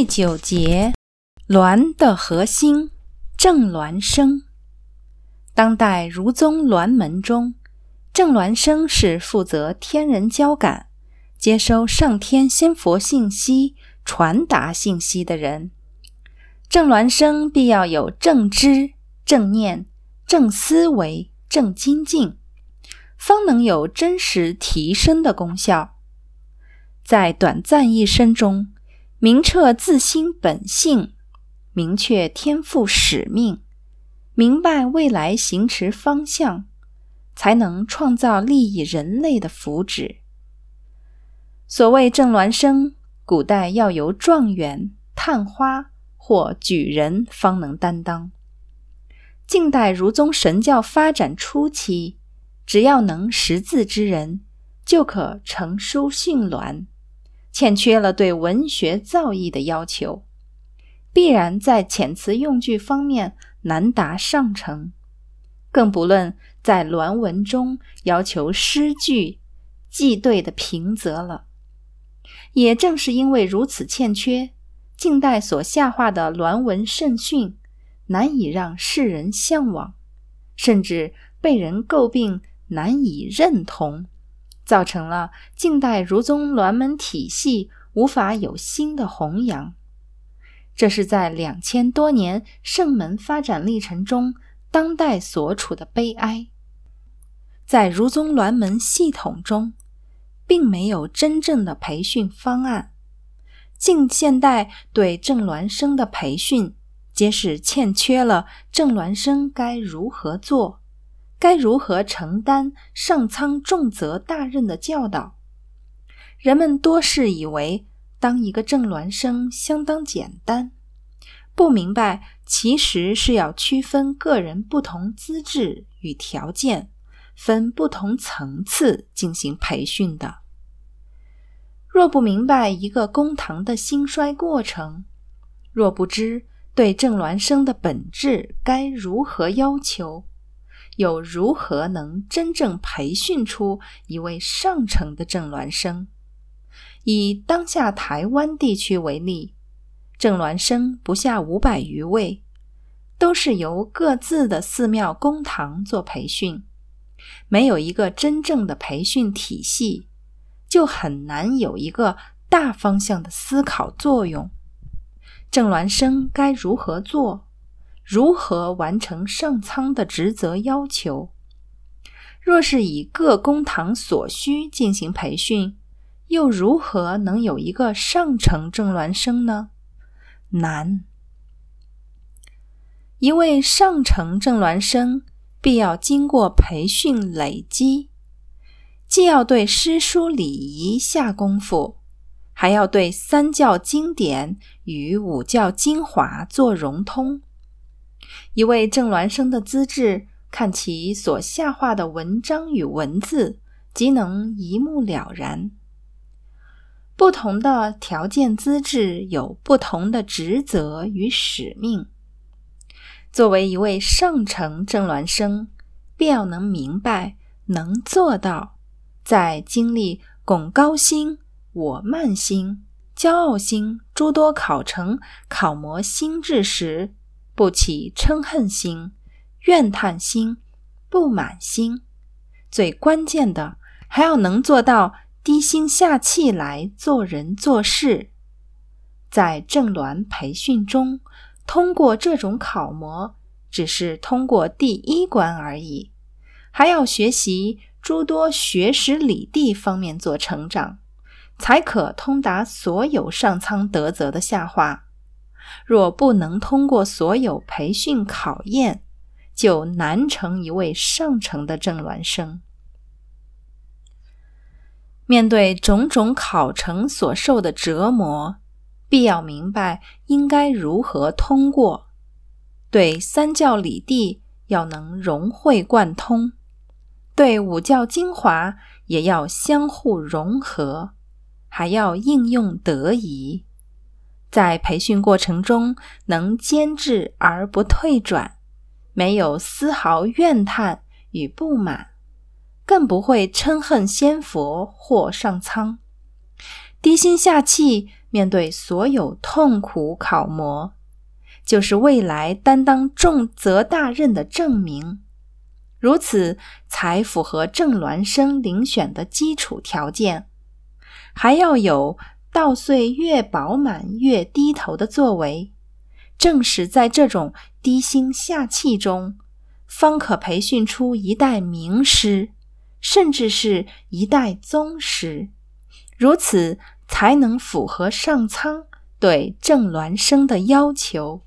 第九节，鸾的核心，正鸾生。当代儒宗鸾门中，正鸾生是负责天人交感、接收上天仙佛信息、传达信息的人。正鸾生必要有正知、正念、正思维、正精进，方能有真实提升的功效。在短暂一生中，明彻自心本性，明确天赋使命，明白未来行持方向，才能创造利益人类的福祉。所谓正孪生，古代要由状元、探花或举人方能担当。近代儒宗神教发展初期，只要能识字之人，就可成书训鸾。欠缺了对文学造诣的要求，必然在遣词用句方面难达上乘，更不论在鸾文中要求诗句记对的平仄了。也正是因为如此欠缺，近代所下化的鸾文圣训难以让世人向往，甚至被人诟病难以认同。造成了近代儒宗鸾门体系无法有新的弘扬，这是在两千多年圣门发展历程中当代所处的悲哀。在儒宗鸾门系统中，并没有真正的培训方案。近现代对正鸾生的培训，皆是欠缺了正鸾生该如何做。该如何承担上苍重责大任的教导？人们多是以为当一个正孪生相当简单，不明白其实是要区分个人不同资质与条件，分不同层次进行培训的。若不明白一个公堂的兴衰过程，若不知对正孪生的本质该如何要求，又如何能真正培训出一位上乘的正孪生？以当下台湾地区为例，正孪生不下五百余位，都是由各自的寺庙公堂做培训，没有一个真正的培训体系，就很难有一个大方向的思考作用。正孪生该如何做？如何完成上苍的职责要求？若是以各公堂所需进行培训，又如何能有一个上乘正孪生呢？难。一位上乘正孪生，必要经过培训累积，既要对诗书礼仪下功夫，还要对三教经典与五教精华做融通。一位正孪生的资质，看其所下画的文章与文字，即能一目了然。不同的条件资质，有不同的职责与使命。作为一位上乘正孪生，必要能明白、能做到，在经历拱高心、我慢心、骄傲心诸多考成、考磨心智时。不起嗔恨心、怨叹心、不满心，最关键的还要能做到低心下气来做人做事。在正鸾培训中，通过这种考模，只是通过第一关而已，还要学习诸多学识理地方面做成长，才可通达所有上苍德泽的下化。若不能通过所有培训考验，就难成一位上乘的正孪生。面对种种考成所受的折磨，必要明白应该如何通过。对三教理地要能融会贯通，对五教精华也要相互融合，还要应用得宜。在培训过程中，能坚持而不退转，没有丝毫怨叹与不满，更不会嗔恨仙佛或上苍，低心下气，面对所有痛苦考磨，就是未来担当重责大任的证明。如此才符合郑孪生遴选的基础条件，还要有稻穗越饱满越低头的作为。正是在这种低心下气中，方可培训出一代名师，甚至是一代宗师。如此才能符合上苍对郑孪生的要求。